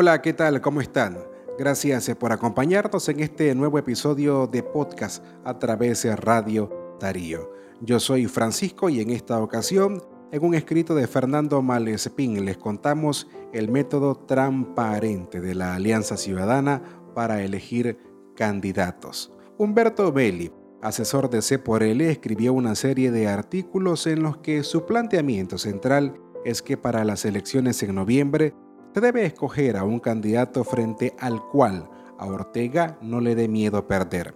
Hola, ¿qué tal? ¿Cómo están? Gracias por acompañarnos en este nuevo episodio de podcast a través de Radio Darío. Yo soy Francisco y en esta ocasión, en un escrito de Fernando Malespín, les contamos el método transparente de la Alianza Ciudadana para elegir candidatos. Humberto Belli, asesor de C L, escribió una serie de artículos en los que su planteamiento central es que para las elecciones en noviembre debe escoger a un candidato frente al cual a Ortega no le dé miedo perder.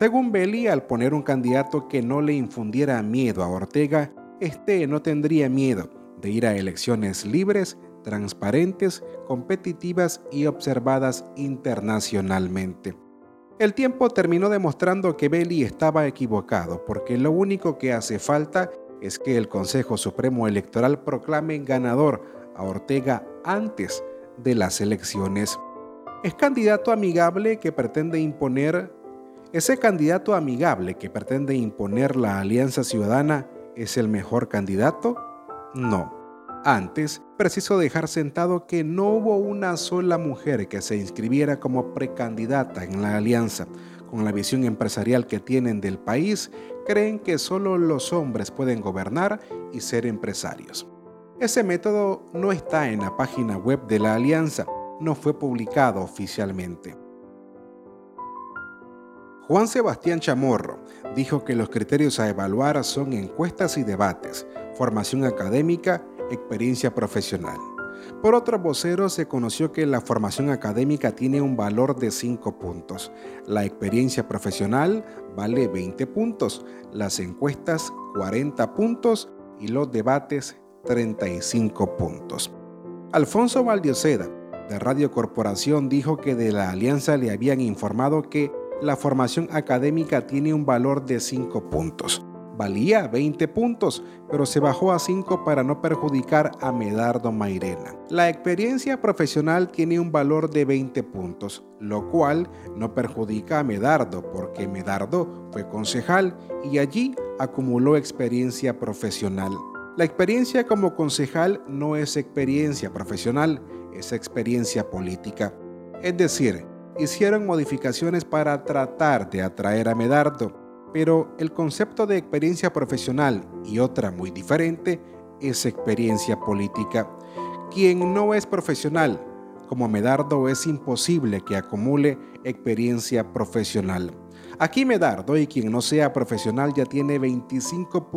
Según Belli, al poner un candidato que no le infundiera miedo a Ortega, este no tendría miedo de ir a elecciones libres, transparentes, competitivas y observadas internacionalmente. El tiempo terminó demostrando que Belli estaba equivocado, porque lo único que hace falta es que el Consejo Supremo Electoral proclame ganador a Ortega antes de las elecciones. Es candidato amigable que pretende imponer ese candidato amigable que pretende imponer la Alianza Ciudadana es el mejor candidato? No. Antes, preciso dejar sentado que no hubo una sola mujer que se inscribiera como precandidata en la alianza. Con la visión empresarial que tienen del país, creen que solo los hombres pueden gobernar y ser empresarios. Ese método no está en la página web de la alianza, no fue publicado oficialmente. Juan Sebastián Chamorro dijo que los criterios a evaluar son encuestas y debates, formación académica, experiencia profesional. Por otro vocero se conoció que la formación académica tiene un valor de 5 puntos, la experiencia profesional vale 20 puntos, las encuestas 40 puntos y los debates 35 puntos. Alfonso Valdioseda, de Radio Corporación, dijo que de la alianza le habían informado que la formación académica tiene un valor de 5 puntos. Valía 20 puntos, pero se bajó a 5 para no perjudicar a Medardo Mairena. La experiencia profesional tiene un valor de 20 puntos, lo cual no perjudica a Medardo porque Medardo fue concejal y allí acumuló experiencia profesional. La experiencia como concejal no es experiencia profesional, es experiencia política. Es decir, hicieron modificaciones para tratar de atraer a Medardo, pero el concepto de experiencia profesional y otra muy diferente es experiencia política. Quien no es profesional, como Medardo, es imposible que acumule experiencia profesional. Aquí Medardo y quien no sea profesional ya tiene 25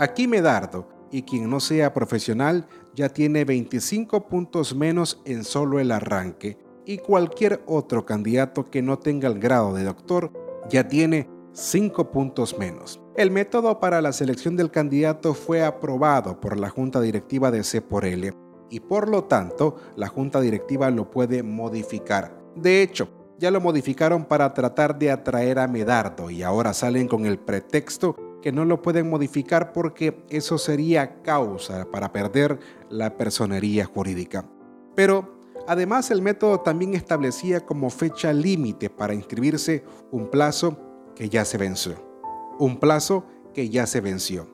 Aquí Medardo y quien no sea profesional ya tiene 25 puntos menos en solo el arranque y cualquier otro candidato que no tenga el grado de doctor ya tiene 5 puntos menos. El método para la selección del candidato fue aprobado por la Junta Directiva de C por L y por lo tanto la Junta Directiva lo puede modificar. De hecho, ya lo modificaron para tratar de atraer a Medardo y ahora salen con el pretexto que no lo pueden modificar porque eso sería causa para perder la personería jurídica. Pero Además, el método también establecía como fecha límite para inscribirse un plazo que ya se venció. Un plazo que ya se venció.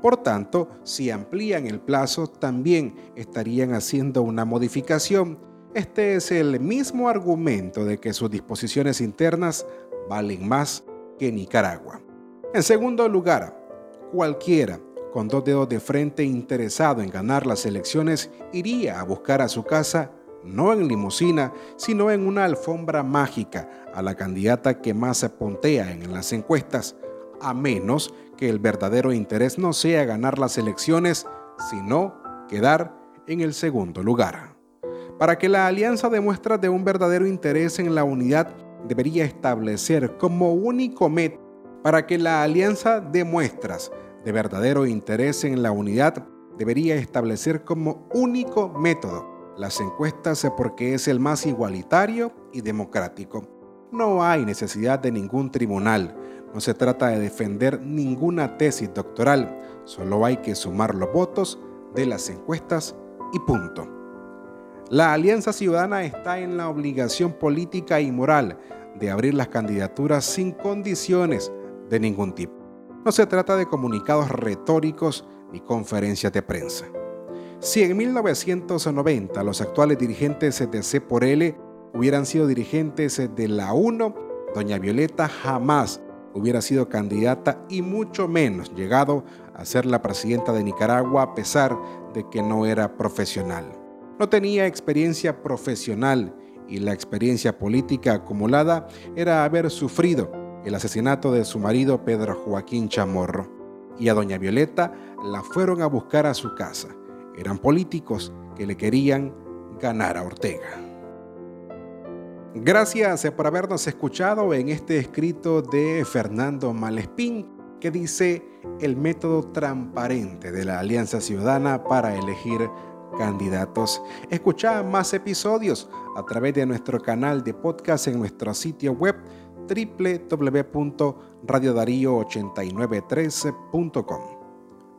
Por tanto, si amplían el plazo, también estarían haciendo una modificación. Este es el mismo argumento de que sus disposiciones internas valen más que Nicaragua. En segundo lugar, cualquiera con dos dedos de frente interesado en ganar las elecciones iría a buscar a su casa no en limusina, sino en una alfombra mágica a la candidata que más se pontea en las encuestas, a menos que el verdadero interés no sea ganar las elecciones, sino quedar en el segundo lugar. Para que la alianza demuestre de un verdadero interés en la unidad, debería establecer como único método para que la alianza demuestras de verdadero interés en la unidad, debería establecer como único método las encuestas porque es el más igualitario y democrático. No hay necesidad de ningún tribunal, no se trata de defender ninguna tesis doctoral, solo hay que sumar los votos de las encuestas y punto. La Alianza Ciudadana está en la obligación política y moral de abrir las candidaturas sin condiciones de ningún tipo. No se trata de comunicados retóricos ni conferencias de prensa. Si en 1990 los actuales dirigentes de C por L hubieran sido dirigentes de la 1, doña Violeta jamás hubiera sido candidata y mucho menos llegado a ser la presidenta de Nicaragua a pesar de que no era profesional. No tenía experiencia profesional y la experiencia política acumulada era haber sufrido el asesinato de su marido Pedro Joaquín Chamorro. Y a doña Violeta la fueron a buscar a su casa. Eran políticos que le querían ganar a Ortega. Gracias por habernos escuchado en este escrito de Fernando Malespín que dice el método transparente de la Alianza Ciudadana para elegir candidatos. Escucha más episodios a través de nuestro canal de podcast en nuestro sitio web www.radiodarío8913.com.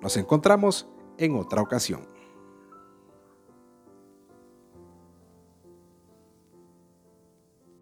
Nos encontramos en otra ocasión.